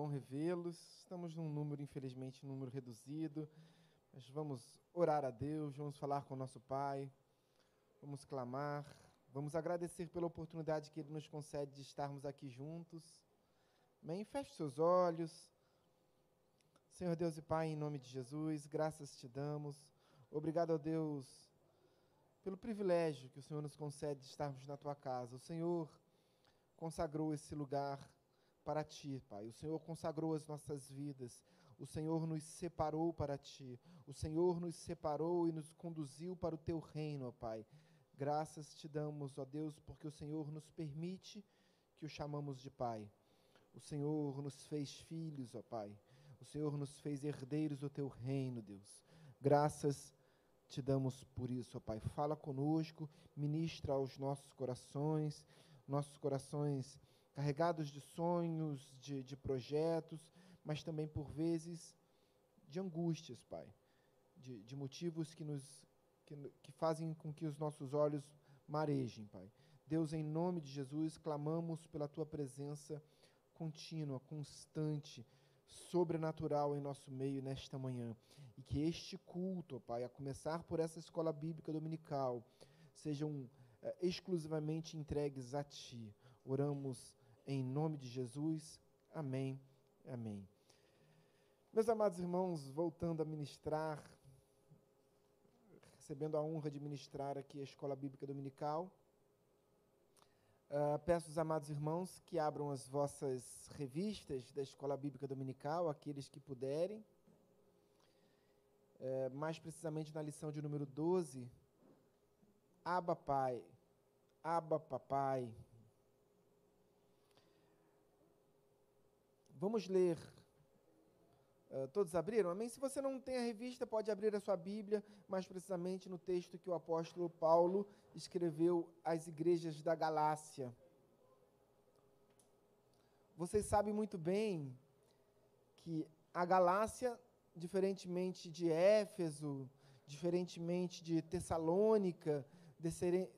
Bom revê-los. Estamos num número, infelizmente, número reduzido. Mas vamos orar a Deus, vamos falar com o nosso Pai, vamos clamar, vamos agradecer pela oportunidade que Ele nos concede de estarmos aqui juntos. Amém? Feche seus olhos. Senhor Deus e Pai, em nome de Jesus, graças te damos. Obrigado a Deus pelo privilégio que o Senhor nos concede de estarmos na tua casa. O Senhor consagrou esse lugar para ti, Pai. O Senhor consagrou as nossas vidas. O Senhor nos separou para ti. O Senhor nos separou e nos conduziu para o teu reino, ó Pai. Graças te damos, ó Deus, porque o Senhor nos permite que o chamamos de Pai. O Senhor nos fez filhos, ó Pai. O Senhor nos fez herdeiros do teu reino, Deus. Graças te damos por isso, ó Pai. Fala conosco, ministra aos nossos corações nossos corações carregados de sonhos, de, de projetos, mas também por vezes de angústias, Pai, de, de motivos que nos que, que fazem com que os nossos olhos marejem, Pai. Deus, em nome de Jesus, clamamos pela tua presença contínua, constante, sobrenatural em nosso meio nesta manhã. E que este culto, Pai, a começar por essa escola bíblica dominical, seja um eh, exclusivamente entregues a Ti. Oramos em nome de Jesus. Amém. Amém. Meus amados irmãos, voltando a ministrar, recebendo a honra de ministrar aqui a Escola Bíblica Dominical, uh, peço aos amados irmãos que abram as vossas revistas da Escola Bíblica Dominical, aqueles que puderem, uh, mais precisamente na lição de número 12, Aba Pai, Aba Papai. Vamos ler. Uh, todos abriram? Amém? Se você não tem a revista, pode abrir a sua Bíblia, mais precisamente no texto que o apóstolo Paulo escreveu às igrejas da Galácia. Vocês sabem muito bem que a Galácia, diferentemente de Éfeso, diferentemente de Tessalônica,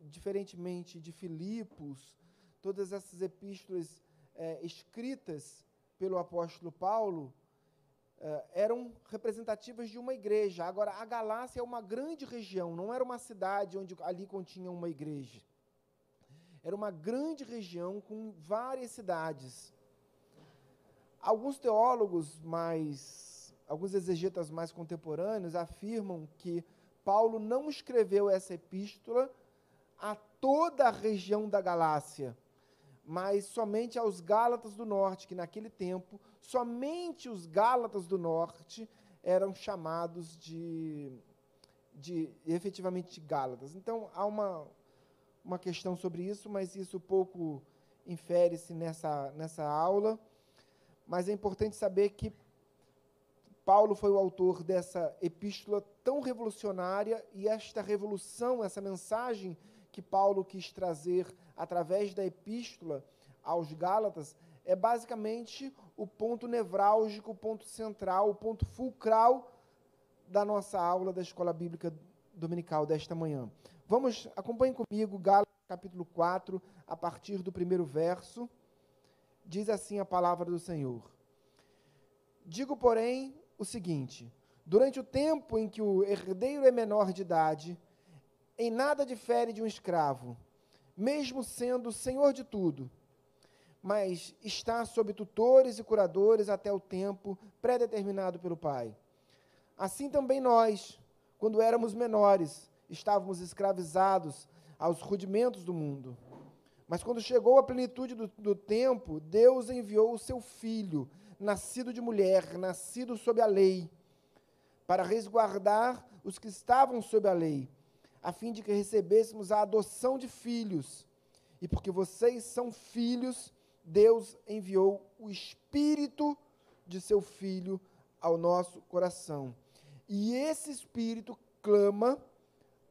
diferentemente de Filipos, todas essas epístolas é, escritas pelo apóstolo Paulo é, eram representativas de uma igreja. Agora, a Galácia é uma grande região, não era uma cidade onde ali continha uma igreja. Era uma grande região com várias cidades. Alguns teólogos mais, alguns exegetas mais contemporâneos afirmam que Paulo não escreveu essa epístola a toda a região da Galácia, mas somente aos Gálatas do Norte, que naquele tempo, somente os Gálatas do Norte eram chamados de, de efetivamente Gálatas. Então, há uma, uma questão sobre isso, mas isso pouco infere-se nessa, nessa aula. Mas é importante saber que Paulo foi o autor dessa epístola tão revolucionária e esta revolução, essa mensagem que Paulo quis trazer através da epístola aos Gálatas, é basicamente o ponto nevrálgico, o ponto central, o ponto fulcral da nossa aula da Escola Bíblica Dominical desta manhã. Vamos, acompanhem comigo Gálatas capítulo 4, a partir do primeiro verso. Diz assim a palavra do Senhor. Digo, porém, o seguinte: durante o tempo em que o herdeiro é menor de idade, em nada difere de um escravo, mesmo sendo senhor de tudo, mas está sob tutores e curadores até o tempo pré-determinado pelo Pai. Assim também nós, quando éramos menores, estávamos escravizados aos rudimentos do mundo. Mas quando chegou a plenitude do, do tempo, Deus enviou o seu Filho nascido de mulher, nascido sob a lei, para resguardar os que estavam sob a lei, a fim de que recebêssemos a adoção de filhos. E porque vocês são filhos, Deus enviou o Espírito de seu Filho ao nosso coração. E esse Espírito clama,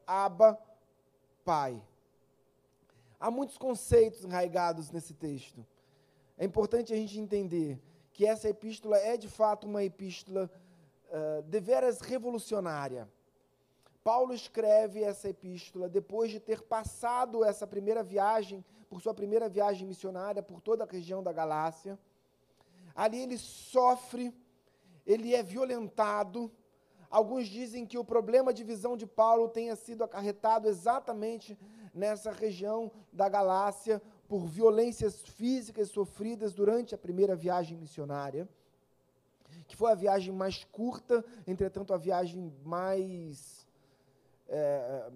Abba, Pai. Há muitos conceitos enraigados nesse texto. É importante a gente entender que essa epístola é de fato uma epístola uh, deveras revolucionária. Paulo escreve essa epístola depois de ter passado essa primeira viagem, por sua primeira viagem missionária por toda a região da Galácia. Ali ele sofre, ele é violentado. Alguns dizem que o problema de visão de Paulo tenha sido acarretado exatamente nessa região da Galácia por violências físicas sofridas durante a primeira viagem missionária, que foi a viagem mais curta, entretanto, a viagem mais é,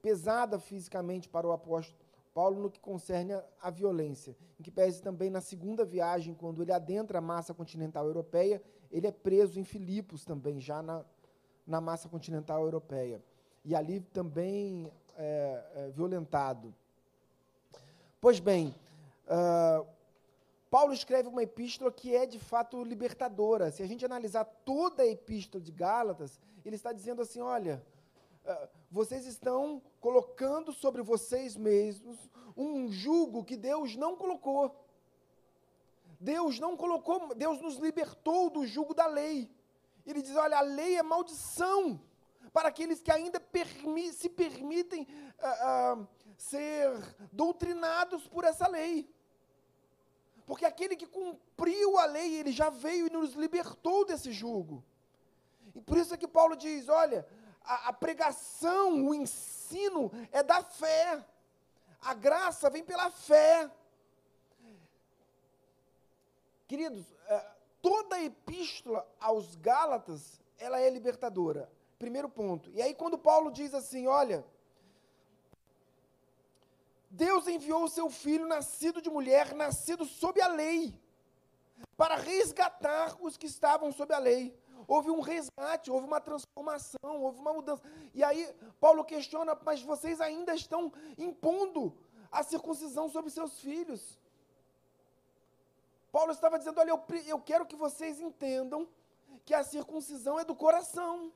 pesada fisicamente para o apóstolo Paulo no que concerne a, a, violência. Em que pese também na segunda viagem, quando ele adentra a massa continental europeia, ele é preso em Filipos também, já na, na massa continental europeia. E ali também é, é, violentado. Pois bem, uh, Paulo escreve uma epístola que é de fato libertadora. Se a gente analisar toda a epístola de Gálatas, ele está dizendo assim: olha, vocês estão colocando sobre vocês mesmos um jugo que Deus não colocou. Deus não colocou, Deus nos libertou do jugo da lei. Ele diz: olha, a lei é maldição para aqueles que ainda permi se permitem uh, uh, ser doutrinados por essa lei. Porque aquele que cumpriu a lei, ele já veio e nos libertou desse jugo. E por isso é que Paulo diz: olha, a, a pregação, o ensino é da fé. A graça vem pela fé. Queridos, eh, toda a epístola aos Gálatas, ela é libertadora. Primeiro ponto. E aí, quando Paulo diz assim: olha, Deus enviou o seu filho, nascido de mulher, nascido sob a lei, para resgatar os que estavam sob a lei. Houve um resgate, houve uma transformação, houve uma mudança. E aí, Paulo questiona: mas vocês ainda estão impondo a circuncisão sobre seus filhos. Paulo estava dizendo: olha, eu, eu quero que vocês entendam que a circuncisão é do coração.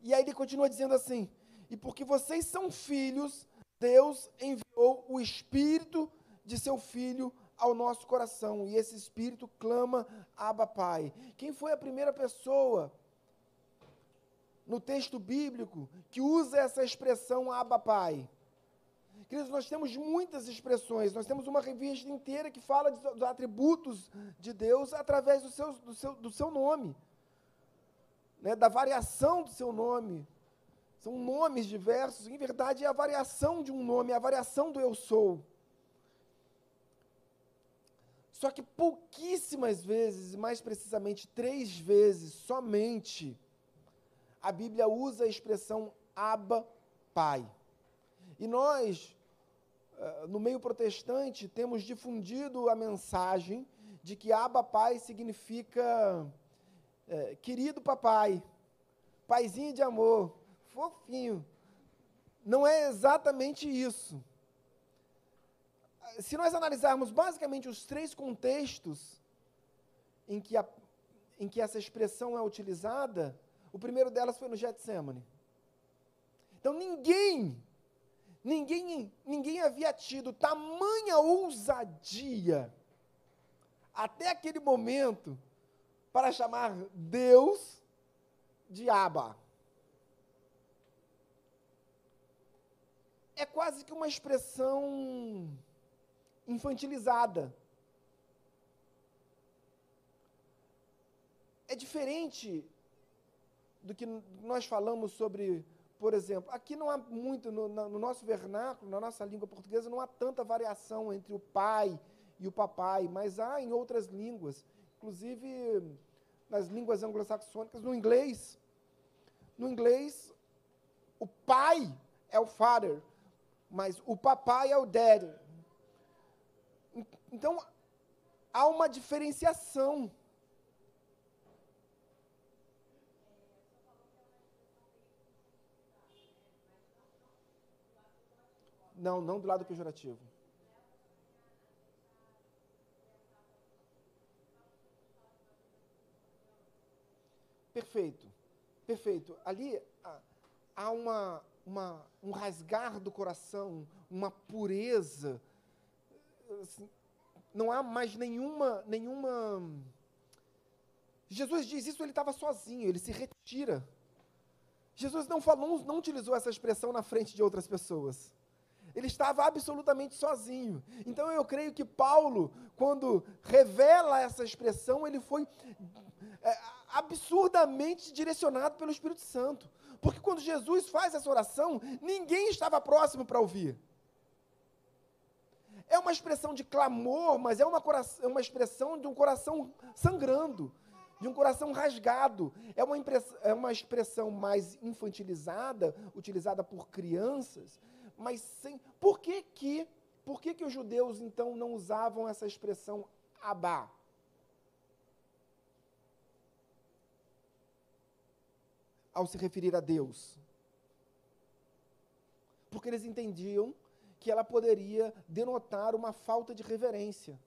E aí ele continua dizendo assim: E porque vocês são filhos, Deus enviou o Espírito de seu Filho ao nosso coração. E esse Espírito clama, Abba Pai. Quem foi a primeira pessoa no texto bíblico que usa essa expressão Abba Pai? Queridos, nós temos muitas expressões, nós temos uma revista inteira que fala dos atributos de Deus através do seu, do seu, do seu nome né, da variação do seu nome. São nomes diversos, em verdade é a variação de um nome, é a variação do eu sou. Só que pouquíssimas vezes, mais precisamente três vezes somente, a Bíblia usa a expressão Abba, Pai. E nós, eh, no meio protestante, temos difundido a mensagem de que Abba, Pai significa é, querido papai, paizinho de amor, fofinho. Não é exatamente isso. Se nós analisarmos basicamente os três contextos em que, a, em que essa expressão é utilizada, o primeiro delas foi no Getsemane. Então ninguém, ninguém, ninguém havia tido tamanha ousadia até aquele momento para chamar Deus de Abba. É quase que uma expressão infantilizada. É diferente do que nós falamos sobre, por exemplo, aqui não há muito, no, no, nosso vernáculo, na nossa língua portuguesa, não há tanta variação entre o pai e o papai, mas há em outras línguas inclusive nas línguas anglo-saxônicas, no inglês. No inglês, o pai é o father, mas o papai é o daddy. Então, há uma diferenciação. Não, não do lado pejorativo. Perfeito, perfeito. Ali há uma, uma, um rasgar do coração, uma pureza. Assim, não há mais nenhuma, nenhuma Jesus diz isso, ele estava sozinho, ele se retira. Jesus não falou, não utilizou essa expressão na frente de outras pessoas. Ele estava absolutamente sozinho. Então eu creio que Paulo, quando revela essa expressão, ele foi é, absurdamente direcionado pelo Espírito Santo. Porque quando Jesus faz essa oração, ninguém estava próximo para ouvir. É uma expressão de clamor, mas é uma, é uma expressão de um coração sangrando, de um coração rasgado. É uma, é uma expressão mais infantilizada, utilizada por crianças, mas sem. Por que que, por que, que os judeus então não usavam essa expressão abá? Ao se referir a Deus. Porque eles entendiam que ela poderia denotar uma falta de reverência.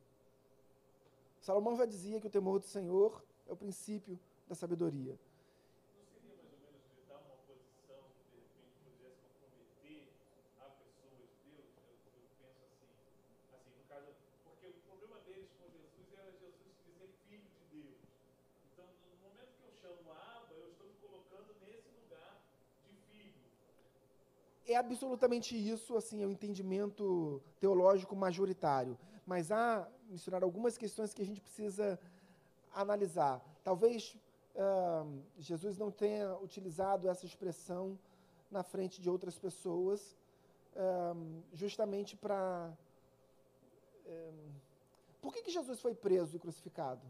Salomão já dizia que o temor do Senhor é o princípio da sabedoria. É absolutamente isso, assim, é o um entendimento teológico majoritário. Mas há, mencionar algumas questões que a gente precisa analisar. Talvez uh, Jesus não tenha utilizado essa expressão na frente de outras pessoas, uh, justamente para. Uh, por que, que Jesus foi preso e crucificado?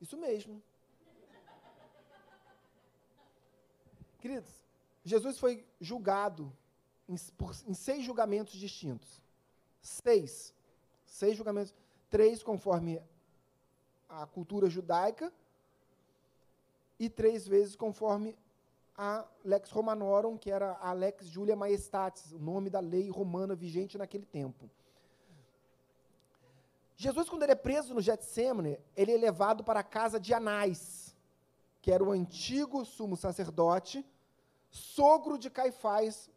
Isso mesmo. Queridos, Jesus foi julgado em, por, em seis julgamentos distintos. Seis. Seis julgamentos. Três conforme a cultura judaica e três vezes conforme a Lex Romanorum, que era a Lex Julia Maestatis, o nome da lei romana vigente naquele tempo. Jesus, quando ele é preso no Getsemane, ele é levado para a casa de Anás, que era o antigo sumo sacerdote, sogro de Caifás,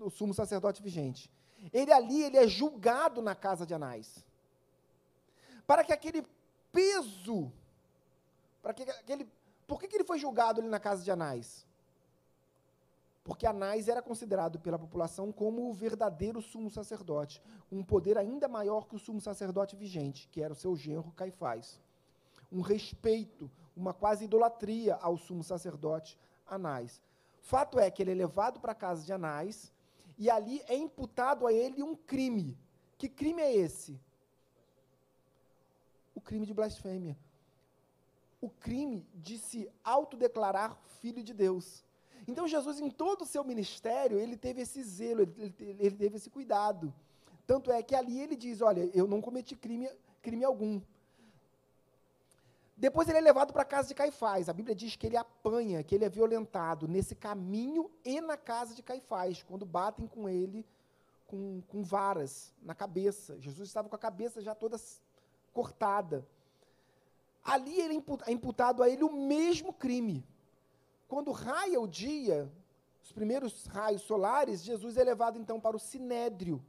o sumo sacerdote vigente. Ele ali, ele é julgado na casa de Anás. Para que aquele peso, para que aquele, por que, que ele foi julgado ali na casa de Anás? Porque Anás era considerado pela população como o verdadeiro sumo sacerdote, um poder ainda maior que o sumo sacerdote vigente, que era o seu genro Caifás. Um respeito, uma quase idolatria ao sumo sacerdote Anás. Fato é que ele é levado para a casa de Anás e ali é imputado a ele um crime. Que crime é esse? O crime de blasfêmia. O crime de se autodeclarar filho de Deus. Então Jesus, em todo o seu ministério, ele teve esse zelo, ele, teve esse cuidado. Tanto é que ali ele diz: Olha, eu não cometi crime, crime algum. Depois ele é levado para a casa de Caifás. A Bíblia diz que ele apanha, que ele é violentado nesse caminho e na casa de Caifás, quando batem com ele com, com varas na cabeça. Jesus estava com a cabeça já toda cortada. Ali ele é imputado a ele o mesmo crime. Quando raia o dia, os primeiros raios solares, Jesus é levado então para o sinédrio,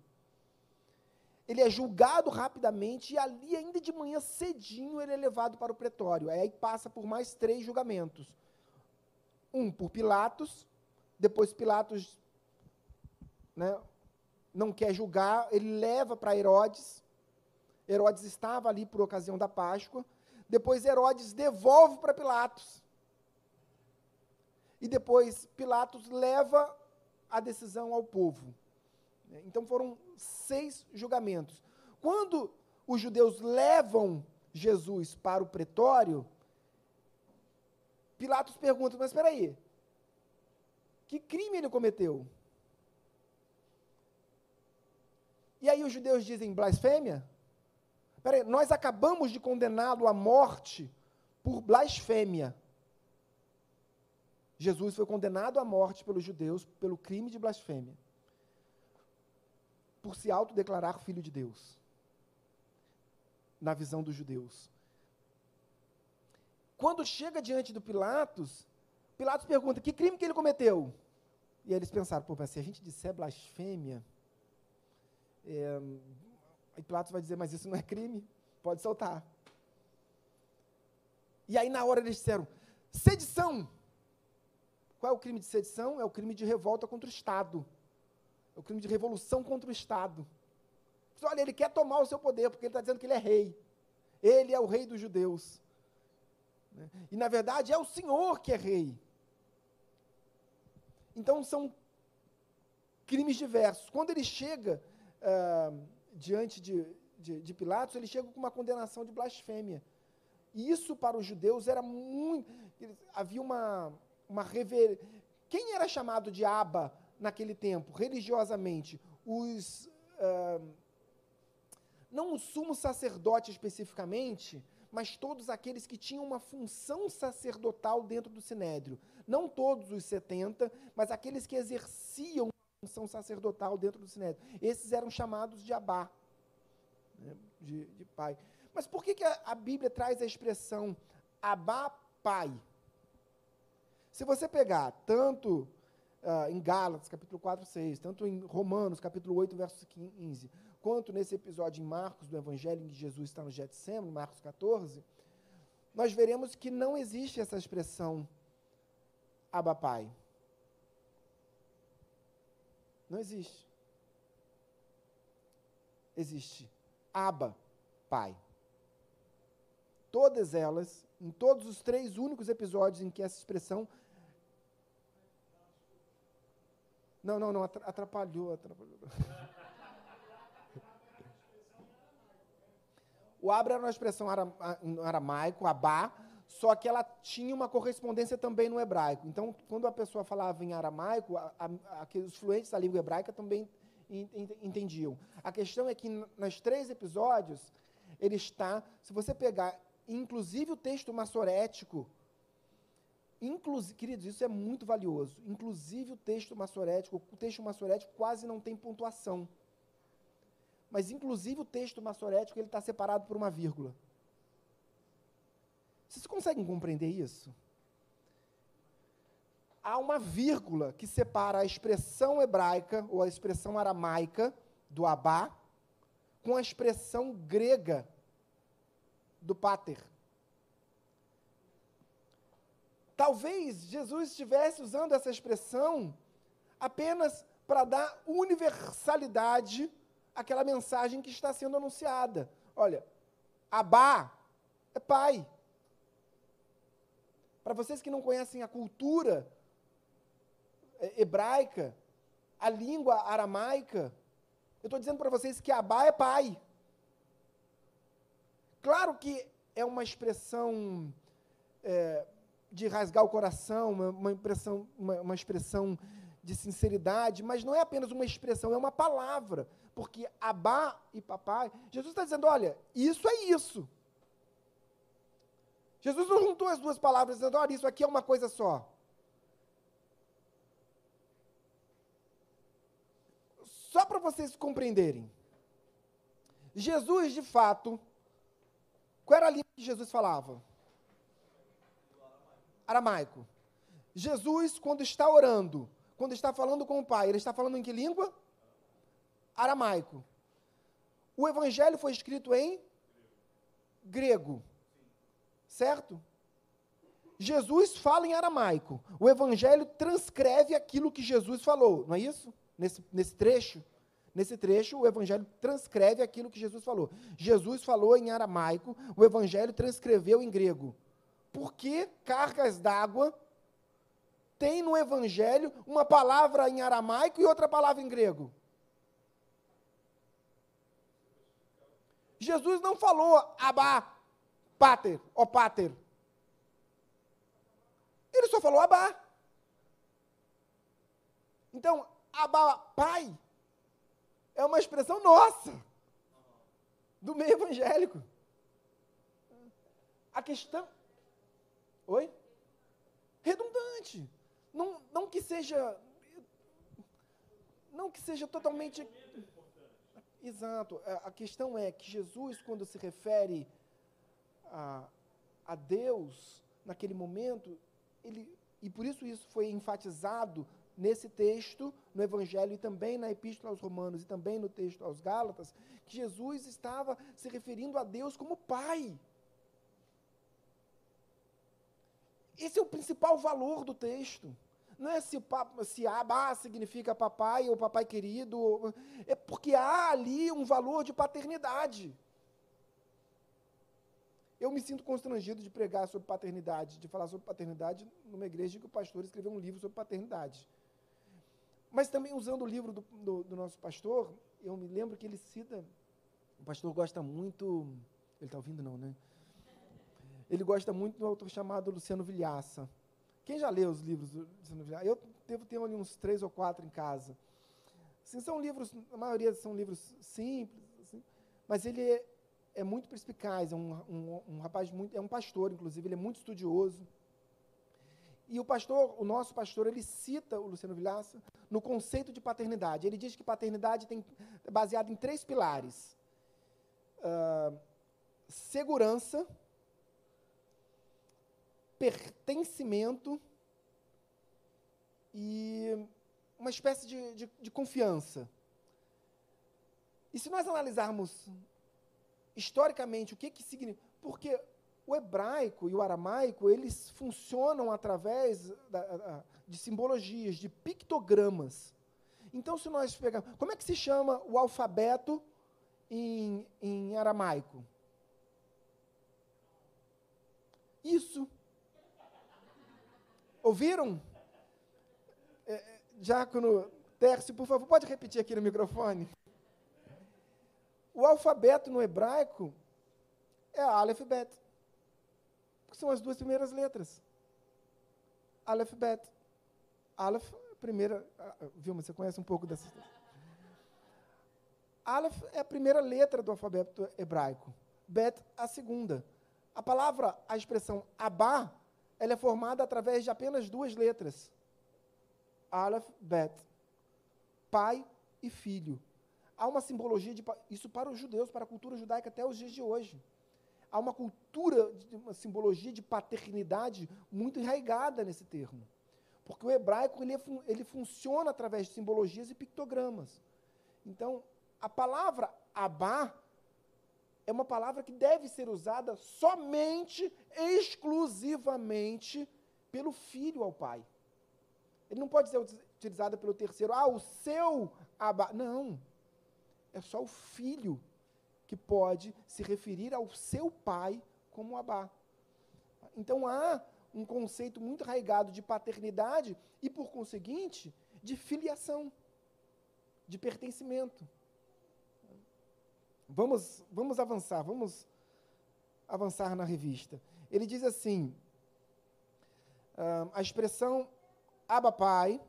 ele é julgado rapidamente e ali, ainda de manhã cedinho, ele é levado para o pretório. Aí passa por mais três julgamentos. Um por Pilatos, depois Pilatos né, não quer julgar, ele leva para Herodes. Herodes estava ali por ocasião da Páscoa. Depois Herodes devolve para Pilatos. E depois Pilatos leva a decisão ao povo. Então foram seis julgamentos. Quando os judeus levam Jesus para o pretório, Pilatos pergunta: Mas espera aí, que crime ele cometeu? E aí os judeus dizem blasfêmia? Espera aí, nós acabamos de condená-lo à morte por blasfêmia. Jesus foi condenado à morte pelos judeus pelo crime de blasfêmia por se autodeclarar filho de Deus, na visão dos judeus. Quando chega diante do Pilatos, Pilatos pergunta: que crime que ele cometeu? E eles pensaram: pô, mas se a gente disser blasfêmia, é, aí Pilatos vai dizer: mas isso não é crime? Pode soltar. E aí, na hora, eles disseram: sedição. Qual é o crime de sedição? É o crime de revolta contra o Estado. É o crime de revolução contra o Estado. Olha, ele quer tomar o seu poder, porque ele está dizendo que ele é rei. Ele é o rei dos judeus. Né? E, na verdade, é o Senhor que é rei. Então, são crimes diversos. Quando ele chega ah, diante de, de, de, Pilatos, ele chega com uma condenação de blasfêmia. E isso para os judeus era muito. Havia uma, uma rever... Quem era chamado de Aba naquele tempo, religiosamente? Os. Uh, não o sumo sacerdote especificamente, mas todos aqueles que tinham uma função sacerdotal dentro do sinédrio. Não todos os 70, mas aqueles que exerciam função sacerdotal dentro do sinédrio. Esses eram chamados de Abá, né, de, de, pai. Mas por que, que a, a Bíblia traz a expressão Abá, pai? Se você pegar tanto uh, em Gálatas, capítulo 4, 6, tanto em Romanos, capítulo 8, verso 15, quanto nesse episódio em Marcos, do Evangelho, em que Jesus está no Getsemane, Marcos 14, nós veremos que não existe essa expressão Abba Pai. Não existe. Existe Abba Pai. Todas elas, em todos os três únicos episódios em que essa expressão Não, não, não, atrapalhou, atrapalhou. O abra era uma expressão aramaico, abá, só que ela tinha uma correspondência também no hebraico. Então, quando a pessoa falava em aramaico, a, a, a, os fluentes da língua hebraica também entendiam. A questão é que, nos três episódios, ele está, se você pegar, inclusive o texto massorético, Inclusive, queridos, isso é muito valioso. Inclusive o texto massorético, o texto massorético quase não tem pontuação. Mas inclusive o texto massorético ele está separado por uma vírgula. Vocês conseguem compreender isso? Há uma vírgula que separa a expressão hebraica ou a expressão aramaica do abá com a expressão grega do pater. Talvez Jesus estivesse usando essa expressão apenas para dar universalidade àquela mensagem que está sendo anunciada. Olha, Abá é pai. Para vocês que não conhecem a cultura é, hebraica, a língua aramaica, eu estou dizendo para vocês que Abá é pai. Claro que é uma expressão é, de rasgar o coração, uma, uma, impressão, uma, uma expressão de sinceridade, mas não é apenas uma expressão, é uma palavra. Porque Abá e papai, Jesus está dizendo: olha, isso é isso. Jesus não juntou as duas palavras dizendo: olha, isso aqui é uma coisa só. Só para vocês compreenderem. Jesus, de fato, qual era a língua que Jesus falava? Aramaico. Jesus, quando está orando, quando está falando com o Pai, ele está falando em que língua? Aramaico. O Evangelho foi escrito em grego, certo? Jesus fala em aramaico. O Evangelho transcreve aquilo que Jesus falou, não é isso? Nesse, nesse trecho. Nesse trecho, o Evangelho transcreve aquilo que Jesus falou. Jesus falou em aramaico, o Evangelho transcreveu em grego. Por que cargas d'água tem no Evangelho uma palavra em aramaico e outra palavra em grego? Jesus não falou abá, pater, ó pater. Ele só falou abá. Então, abá, pai, é uma expressão nossa, do meio evangélico. A questão, Oi? Redundante. Não, não que seja. Não que seja totalmente. Exato. A questão é que Jesus, quando se refere a, a Deus, naquele momento, ele, e por isso isso foi enfatizado nesse texto, no Evangelho e também na Epístola aos Romanos e também no texto aos Gálatas, que Jesus estava se referindo a Deus como Pai. Esse é o principal valor do texto. Não é se, se Abá significa papai ou papai querido, é porque há ali um valor de paternidade. Eu me sinto constrangido de pregar sobre paternidade, de falar sobre paternidade numa igreja que o pastor escreveu um livro sobre paternidade. Mas também usando o livro do, do, do nosso pastor, eu me lembro que ele cita, o pastor gosta muito, ele está ouvindo não, né? Ele gosta muito do autor chamado Luciano Vilhaça. Quem já leu os livros do Luciano Vilhaça? Eu devo ter ali uns três ou quatro em casa. Assim, são livros, a maioria são livros simples, assim, mas ele é, é muito perspicaz, é um, um, um, rapaz muito, é um pastor, inclusive, ele é muito estudioso. E o pastor, o nosso pastor, ele cita o Luciano Vilhaça no conceito de paternidade. Ele diz que paternidade tem, é baseada em três pilares: uh, segurança, pertencimento e uma espécie de, de, de confiança. E se nós analisarmos historicamente o que, que significa. Porque o hebraico e o aramaico, eles funcionam através da, de simbologias, de pictogramas. Então, se nós pegarmos. Como é que se chama o alfabeto em, em aramaico? Isso. Ouviram? É, é, Diácono Tércio, por favor, pode repetir aqui no microfone? O alfabeto no hebraico é Aleph Bet. São as duas primeiras letras. Aleph Bet. Aleph, primeira. Vilma, você conhece um pouco dessa. Aleph é a primeira letra do alfabeto hebraico. Bet, a segunda. A palavra, a expressão Abá, ela é formada através de apenas duas letras. Aleph, Bet. Pai e filho. Há uma simbologia, de, isso para os judeus, para a cultura judaica até os dias de hoje. Há uma cultura, uma simbologia de paternidade muito enraigada nesse termo. Porque o hebraico ele, é ele funciona através de simbologias e pictogramas. Então, a palavra Abá é uma palavra que deve ser usada somente, exclusivamente, pelo filho ao pai. Ele não pode ser utilizada pelo terceiro, ah, o seu abá. Não. É só o filho que pode se referir ao seu pai como abá. Então há um conceito muito arraigado de paternidade e, por conseguinte, de filiação, de pertencimento. Vamos, vamos avançar, vamos avançar na revista. Ele diz assim: uh, a expressão Abba Pai,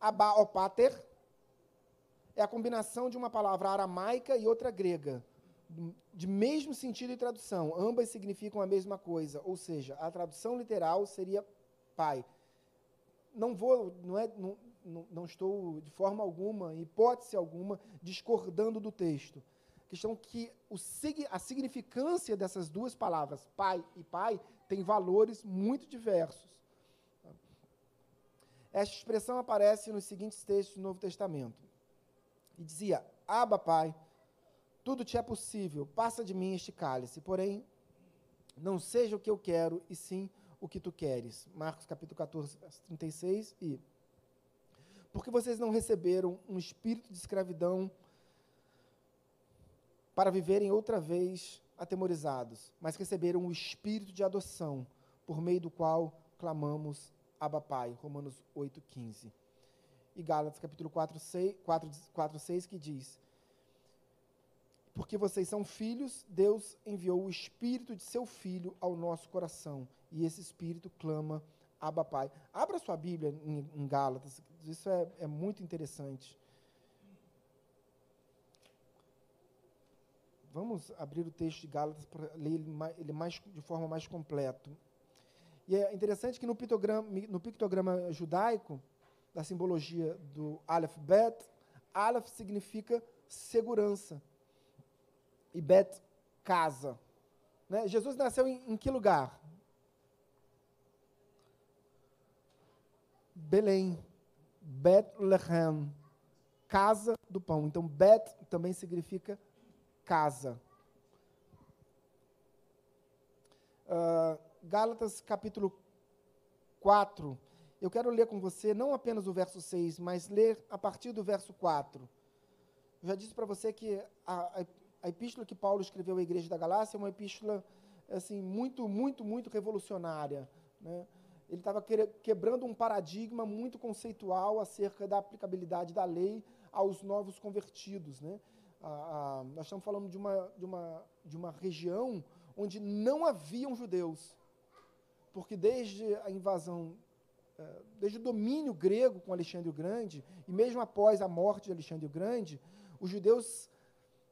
Abba Opater, é a combinação de uma palavra aramaica e outra grega, de mesmo sentido e tradução. Ambas significam a mesma coisa, ou seja, a tradução literal seria pai. Não vou, não é, não, não estou de forma alguma, hipótese alguma, discordando do texto questão que o, a significância dessas duas palavras, pai e pai, tem valores muito diversos. Esta expressão aparece nos seguintes textos do Novo Testamento. E dizia: Aba, Pai, tudo te é possível, passa de mim este cálice, porém, não seja o que eu quero, e sim o que tu queres. Marcos capítulo 14, verso 36. E. Porque vocês não receberam um espírito de escravidão para viverem outra vez atemorizados, mas receberam o espírito de adoção, por meio do qual clamamos Abba Pai, Romanos 8:15. E Gálatas capítulo 4, 6, 4, 4, 6 que diz: Porque vocês são filhos, Deus enviou o espírito de seu filho ao nosso coração, e esse espírito clama Abba Pai. Abra sua Bíblia em, em Gálatas, isso é, é muito interessante. Vamos abrir o texto de Gálatas para ler ele, mais, ele mais, de forma mais completa. E é interessante que no pictograma, no pictograma judaico, da simbologia do Aleph Bet, Aleph significa segurança e Bet, casa. Né? Jesus nasceu em, em que lugar? Belém. Bethlehem, casa do pão. Então, Bet também significa casa. Uh, Gálatas capítulo 4. Eu quero ler com você não apenas o verso 6, mas ler a partir do verso 4. Eu já disse para você que a, a, a, epístola que Paulo escreveu à igreja da Galácia é uma epístola assim muito, muito, muito revolucionária. Né? Ele estava quebrando um paradigma muito conceitual acerca da aplicabilidade da lei aos novos convertidos. Né? Nós estamos falando de uma, de, uma, de uma região onde não haviam judeus. Porque desde a invasão, é, desde o domínio grego com Alexandre o Grande, e mesmo após a morte de Alexandre o Grande, os judeus,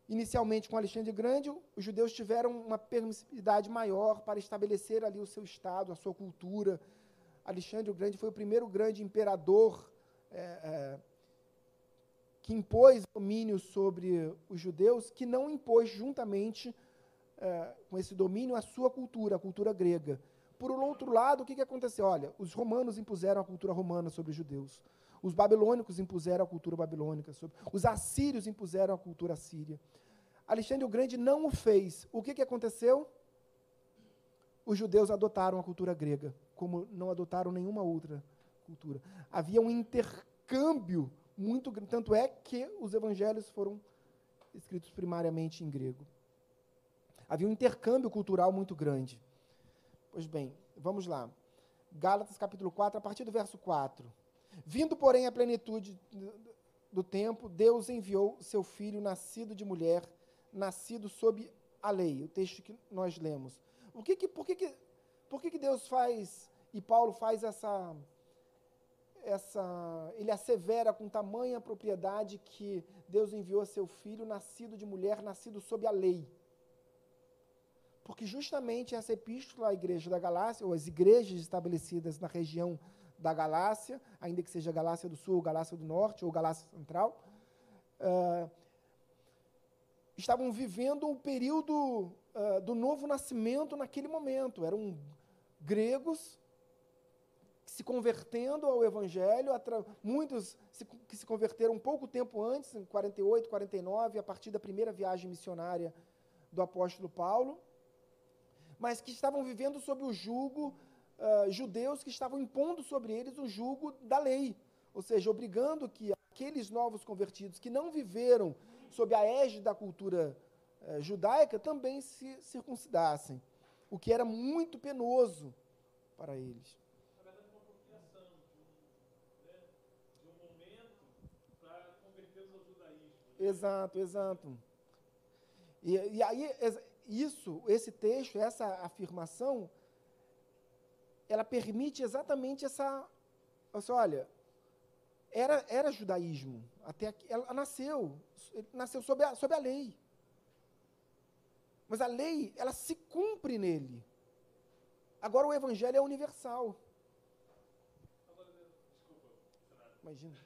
inicialmente com Alexandre o Grande, os judeus tiveram uma permissibilidade maior para estabelecer ali o seu Estado, a sua cultura. Alexandre o Grande foi o primeiro grande imperador é, é, que impôs domínio sobre os judeus, que não impôs juntamente é, com esse domínio a sua cultura, a cultura grega. Por outro lado, o que, que aconteceu? Olha, os romanos impuseram a cultura romana sobre os judeus. Os babilônicos impuseram a cultura babilônica. Sobre, os assírios impuseram a cultura assíria. Alexandre o Grande não o fez. O que, que aconteceu? Os judeus adotaram a cultura grega, como não adotaram nenhuma outra cultura. Havia um intercâmbio muito grande. Tanto é que os evangelhos foram escritos primariamente em grego. Havia um intercâmbio cultural muito grande. Pois bem, vamos lá. Gálatas capítulo 4, a partir do verso 4. Vindo, porém, à plenitude do tempo, Deus enviou seu filho, nascido de mulher, nascido sob a lei, o texto que nós lemos. Por que, que, por que, que, por que, que Deus faz, e Paulo faz essa, essa. Ele assevera com tamanha propriedade que Deus enviou seu filho, nascido de mulher, nascido sob a lei? Porque justamente essa epístola à igreja da Galácia, ou as igrejas estabelecidas na região da Galácia, ainda que seja Galácia do Sul, Galácia do Norte ou Galácia Central, uh, estavam vivendo um período uh, do novo nascimento naquele momento. Eram gregos se convertendo ao Evangelho, muitos se, que se converteram pouco tempo antes, em 48, 49, a partir da primeira viagem missionária do apóstolo Paulo mas que estavam vivendo sob o jugo, uh, judeus que estavam impondo sobre eles o jugo da lei, ou seja, obrigando que aqueles novos convertidos que não viveram sob a égide da cultura uh, judaica também se circuncidassem, o que era muito penoso para eles. Exato, exato. E, e aí, isso, esse texto, essa afirmação, ela permite exatamente essa. Assim, olha, era, era judaísmo. Até aqui, ela nasceu, nasceu sob a, sob a lei. Mas a lei, ela se cumpre nele. Agora o evangelho é universal. Agora, desculpa, Imagina.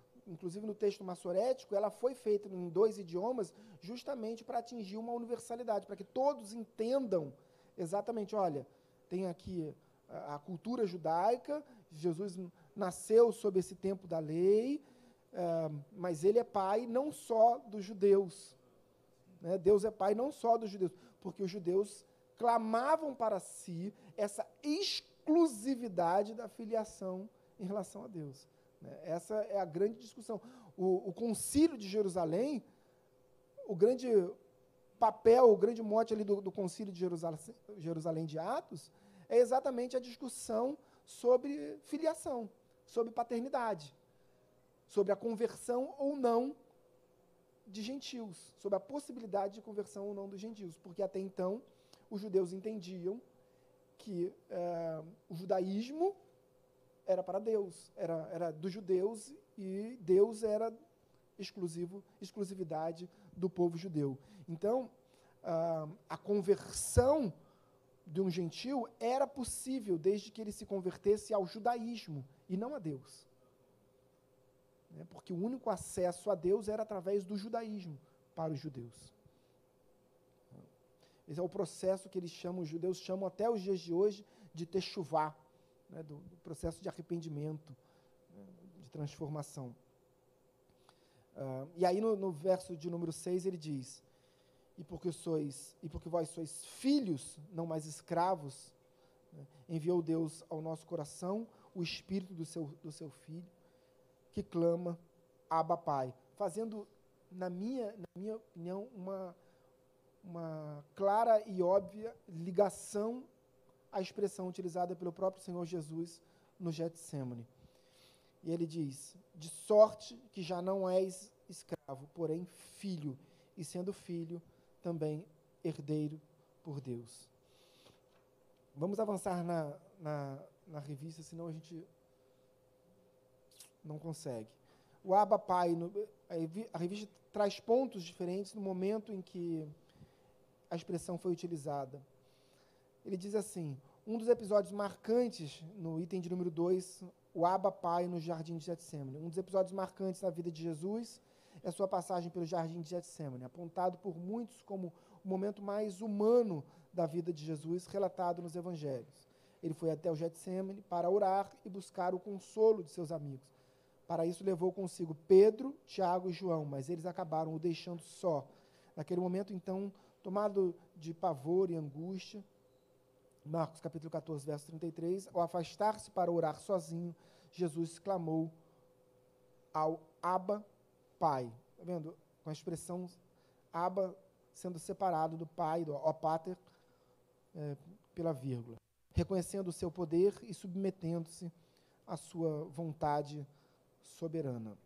inclusive no texto massorético, ela foi feita em dois idiomas justamente para atingir uma universalidade, para que todos entendam exatamente, olha, tem aqui a, a cultura judaica, Jesus nasceu sob esse tempo da lei, mas ele é pai não só dos judeus. Né? Deus é pai não só dos judeus, porque os judeus clamavam para si essa exclusividade da filiação em relação a Deus. Né? Essa é a grande discussão. O, o concílio de Jerusalém, o grande papel, o grande mote ali do, do concílio de Jerusalém, Jerusalém de Atos, é exatamente a discussão sobre filiação, sobre paternidade sobre a conversão ou não de gentios, sobre a possibilidade de conversão ou não dos gentios, porque até então os judeus entendiam que é, o judaísmo era para Deus, era, era dos judeus e Deus era exclusivo, exclusividade do povo judeu. Então, a, a conversão de um gentil era possível desde que ele se convertesse ao judaísmo e não a Deus. Né? Porque o único acesso a Deus era através do judaísmo para os judeus. Esse é o processo que eles chamam, os judeus chamam até os dias de hoje de techuvá, né? do, do, processo de arrependimento, né? de transformação. Uh, e aí no, no verso de número 6 ele diz: e porque sois e porque vós sois filhos, não mais escravos, né, enviou Deus ao nosso coração o espírito do seu, do seu filho, que clama Abba Pai, fazendo na minha, na minha opinião uma uma clara e óbvia ligação à expressão utilizada pelo próprio Senhor Jesus no Getsemane. E ele diz: De sorte que já não és escravo, porém filho, e sendo filho, também herdeiro por Deus. Vamos avançar na, na, na revista, senão a gente não consegue. O Abba Pai, no, a revista traz pontos diferentes no momento em que a expressão foi utilizada. Ele diz assim: um dos episódios marcantes, no item de número 2, o Abba Pai no Jardim de Getsemane. Um dos episódios marcantes na vida de Jesus é sua passagem pelo jardim de Getsemane, apontado por muitos como o momento mais humano da vida de Jesus, relatado nos evangelhos. Ele foi até o Getsemane para orar e buscar o consolo de seus amigos. Para isso levou consigo Pedro, Tiago e João, mas eles acabaram o deixando só. Naquele momento, então, tomado de pavor e angústia, Marcos capítulo 14, verso 33, ao afastar-se para orar sozinho, Jesus clamou ao Abba pai. Está vendo? Com a expressão Abba sendo separado do pai, do Opater, é, pela vírgula. Reconhecendo o seu poder e submetendo-se à sua vontade soberana.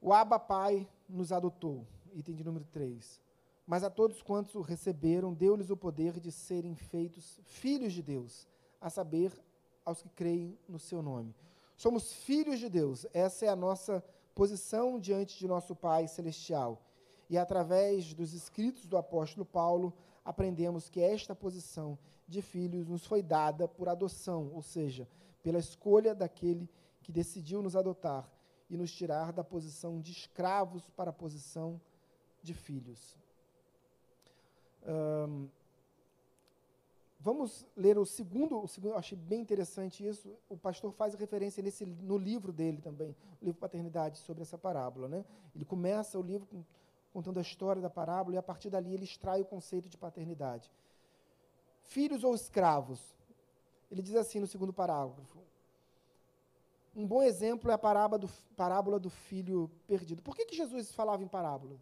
O Abba Pai nos adotou, item de número 3. Mas a todos quantos o receberam, deu-lhes o poder de serem feitos filhos de Deus, a saber, aos que creem no seu nome. Somos filhos de Deus, essa é a nossa posição diante de nosso Pai Celestial. E através dos escritos do apóstolo Paulo, aprendemos que esta posição de filhos nos foi dada por adoção, ou seja, pela escolha daquele que decidiu nos adotar e nos tirar da posição de escravos para a posição de filhos. Um, Vamos ler o segundo, o segundo, achei bem interessante isso. O pastor faz referência nesse, no livro dele também, o livro Paternidade, sobre essa parábola. Né? Ele começa o livro com, contando a história da parábola e a partir dali ele extrai o conceito de paternidade. Filhos ou escravos? Ele diz assim no segundo parágrafo. Um bom exemplo é a parábola do, parábola do filho perdido. Por que, que Jesus falava em parábolas?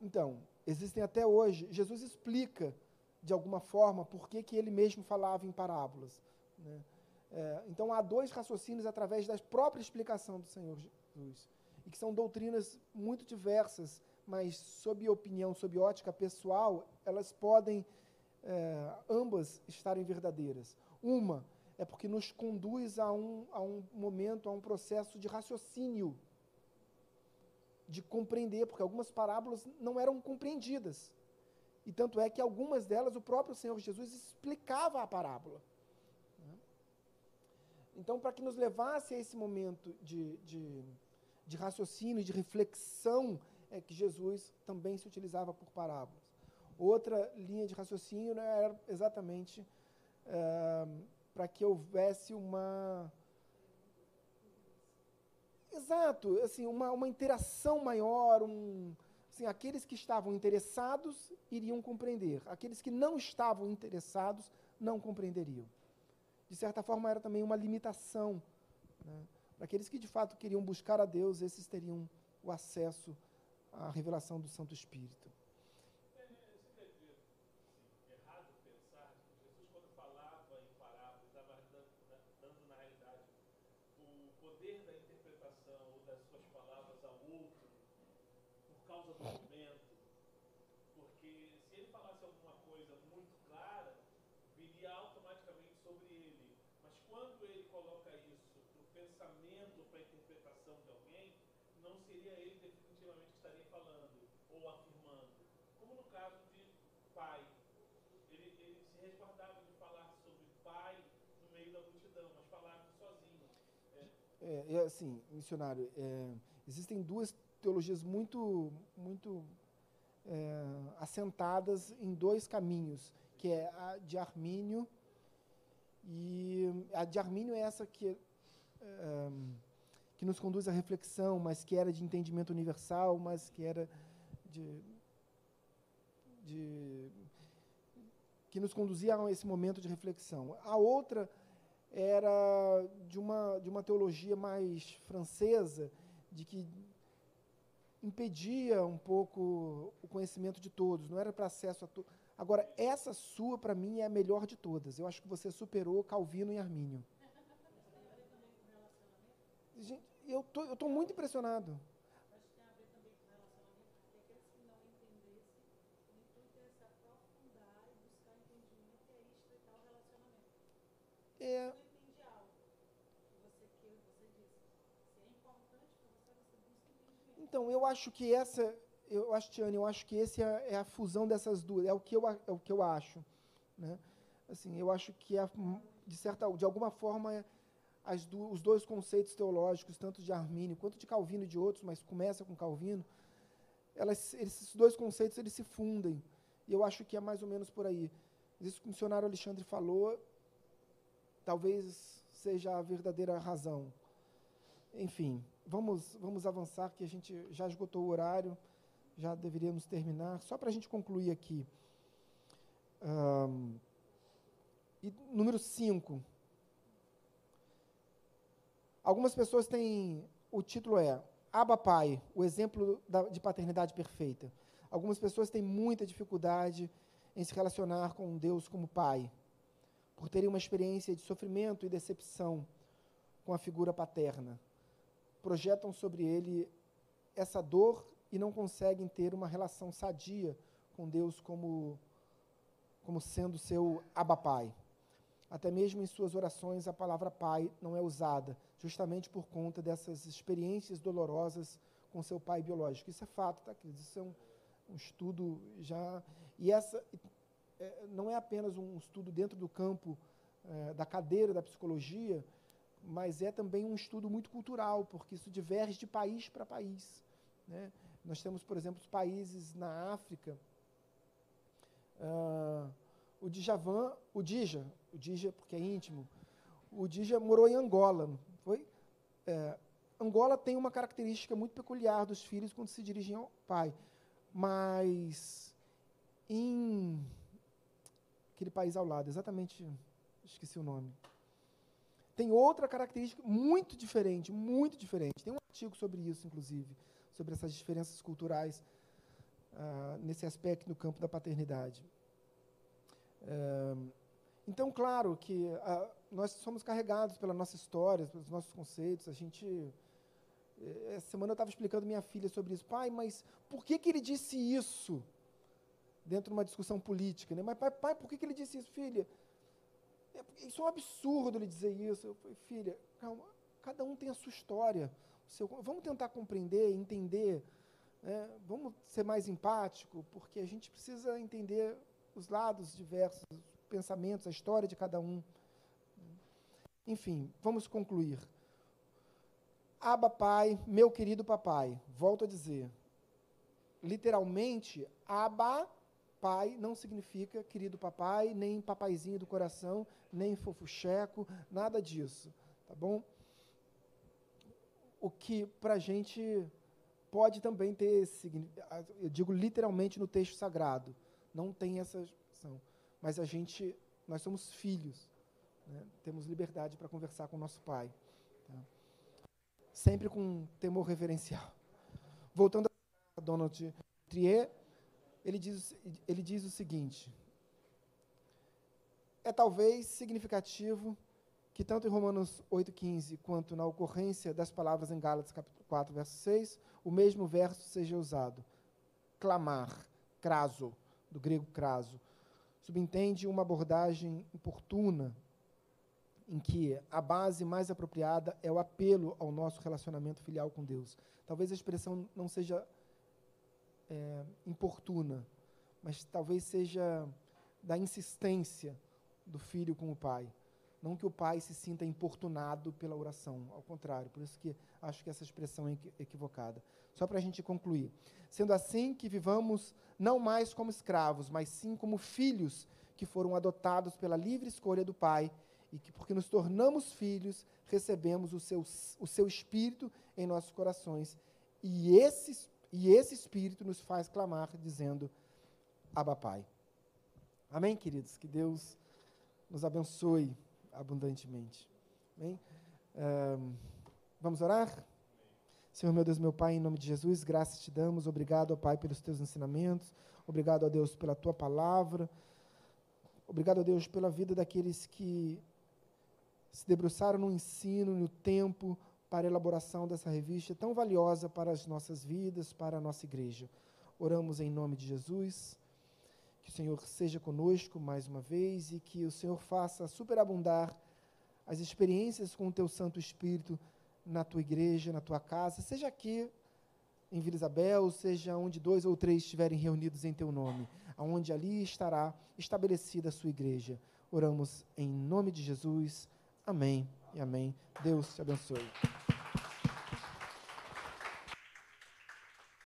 Então, existem até hoje, Jesus explica, de alguma forma, por que, que ele mesmo falava em parábolas. Né? É, então, há dois raciocínios através da própria explicação do Senhor Jesus, e que são doutrinas muito diversas, mas, sob opinião, sob ótica pessoal, elas podem é, ambas estarem verdadeiras. Uma é porque nos conduz a um, a um momento, a um processo de raciocínio de compreender, porque algumas parábolas não eram compreendidas. E tanto é que algumas delas o próprio Senhor Jesus explicava a parábola. Né? Então, para que nos levasse a esse momento de, de, de raciocínio, de reflexão, é que Jesus também se utilizava por parábolas. Outra linha de raciocínio né, era exatamente é, para que houvesse uma Exato, assim, uma, uma interação maior, um, assim, aqueles que estavam interessados iriam compreender, aqueles que não estavam interessados não compreenderiam. De certa forma, era também uma limitação. Né? Para aqueles que de fato queriam buscar a Deus, esses teriam o acesso à revelação do Santo Espírito. causa do momento, porque se ele falasse alguma coisa muito clara, viria automaticamente sobre ele. Mas quando ele coloca isso para o pensamento, para a interpretação de alguém, não seria ele definitivamente que estaria falando ou afirmando. Como no caso de pai. Ele, ele se resguardava de falar sobre pai no meio da multidão, mas falava sozinho. É, é assim, missionário, é, existem duas teologias muito, muito é, assentadas em dois caminhos, que é a de Armínio e a de Armínio é essa que é, que nos conduz à reflexão, mas que era de entendimento universal, mas que era de, de que nos conduzia a esse momento de reflexão. A outra era de uma, de uma teologia mais francesa, de que impedia um pouco o conhecimento de todos, não era para acesso a todos. Agora, essa sua, para mim, é a melhor de todas. Eu acho que você superou Calvino e Armínio. Gente, eu tô, estou tô muito impressionado. É. Então, eu acho que essa, eu acho, Tiane, eu acho que esse é, é, a fusão dessas duas, é o que eu, é o que eu acho, né? Assim, eu acho que é, de certa, de alguma forma, do, os dois conceitos teológicos, tanto de Armínio quanto de Calvino e de outros, mas começa com Calvino, elas, esses dois conceitos eles se fundem. E eu acho que é mais ou menos por aí. Isso que o missionário Alexandre falou, talvez seja a verdadeira razão. Enfim, vamos, vamos avançar, que a gente já esgotou o horário, já deveríamos terminar. Só para a gente concluir aqui. Um, e número 5. Algumas pessoas têm. O título é Aba Pai, o exemplo da, de paternidade perfeita. Algumas pessoas têm muita dificuldade em se relacionar com Deus como Pai por terem uma experiência de sofrimento e decepção com a figura paterna. Projetam sobre ele essa dor e não conseguem ter uma relação sadia com Deus como, como sendo seu abapai. Até mesmo em suas orações a palavra pai não é usada, justamente por conta dessas experiências dolorosas com seu pai biológico. Isso é fato, tá, queridos? Isso é um, um estudo já. E essa, é, não é apenas um estudo dentro do campo é, da cadeira da psicologia, mas é também um estudo muito cultural, porque isso diverge de país para país. Né? Nós temos, por exemplo, países na África. Uh, o Djavan, o Dija, o Dija porque é íntimo, o Dija morou em Angola, foi? É, Angola tem uma característica muito peculiar dos filhos quando se dirigem ao pai, mas em aquele país ao lado, exatamente, esqueci o nome. Tem outra característica muito diferente, muito diferente. Tem um artigo sobre isso, inclusive, sobre essas diferenças culturais ah, nesse aspecto no campo da paternidade. É, então, claro que ah, nós somos carregados pela nossa história, pelos nossos conceitos. A gente. Eh, essa semana eu estava explicando minha filha sobre isso. Pai, mas por que, que ele disse isso? dentro de uma discussão política. Né? Mas, pai, pai, por que, que ele disse isso, filha? É, isso é um absurdo ele dizer isso. Eu falei, filha, calma, cada um tem a sua história. Seu, vamos tentar compreender, entender. Né? Vamos ser mais empático, porque a gente precisa entender os lados diversos, os pensamentos, a história de cada um. Enfim, vamos concluir. Aba Pai, meu querido papai, volto a dizer, literalmente, Aba Pai não significa querido papai, nem papaizinho do coração, nem fofucheco, nada disso, tá bom? O que para a gente pode também ter eu digo literalmente no texto sagrado, não tem essa expressão, mas a gente, nós somos filhos, né? temos liberdade para conversar com o nosso pai, tá? sempre com temor reverencial. Voltando a Donald Trier, ele diz, ele diz o seguinte: é talvez significativo que tanto em Romanos 8,15 quanto na ocorrência das palavras em Gálatas capítulo 4, verso 6, o mesmo verso seja usado. clamar, craso, do grego craso. Subentende uma abordagem oportuna em que a base mais apropriada é o apelo ao nosso relacionamento filial com Deus. Talvez a expressão não seja é, importuna, mas talvez seja da insistência do filho com o pai. Não que o pai se sinta importunado pela oração, ao contrário, por isso que acho que essa expressão é equivocada. Só para a gente concluir. Sendo assim que vivamos não mais como escravos, mas sim como filhos que foram adotados pela livre escolha do pai e que, porque nos tornamos filhos, recebemos o seu, o seu espírito em nossos corações. E esse, e esse espírito nos faz clamar, dizendo: Abba, Pai. Amém, queridos? Que Deus nos abençoe abundantemente. Amém? Um, vamos orar? Senhor, meu Deus, meu Pai, em nome de Jesus, graças te damos. Obrigado, ó Pai, pelos teus ensinamentos. Obrigado, ó Deus, pela tua palavra. Obrigado, ó Deus, pela vida daqueles que se debruçaram no ensino, no tempo para a elaboração dessa revista tão valiosa para as nossas vidas, para a nossa igreja. Oramos em nome de Jesus. Que o Senhor seja conosco mais uma vez e que o Senhor faça superabundar as experiências com o teu Santo Espírito na tua igreja, na tua casa, seja aqui em Vila Isabel, seja onde dois ou três estiverem reunidos em teu nome, aonde ali estará estabelecida a sua igreja. Oramos em nome de Jesus. Amém e amém. Deus te abençoe.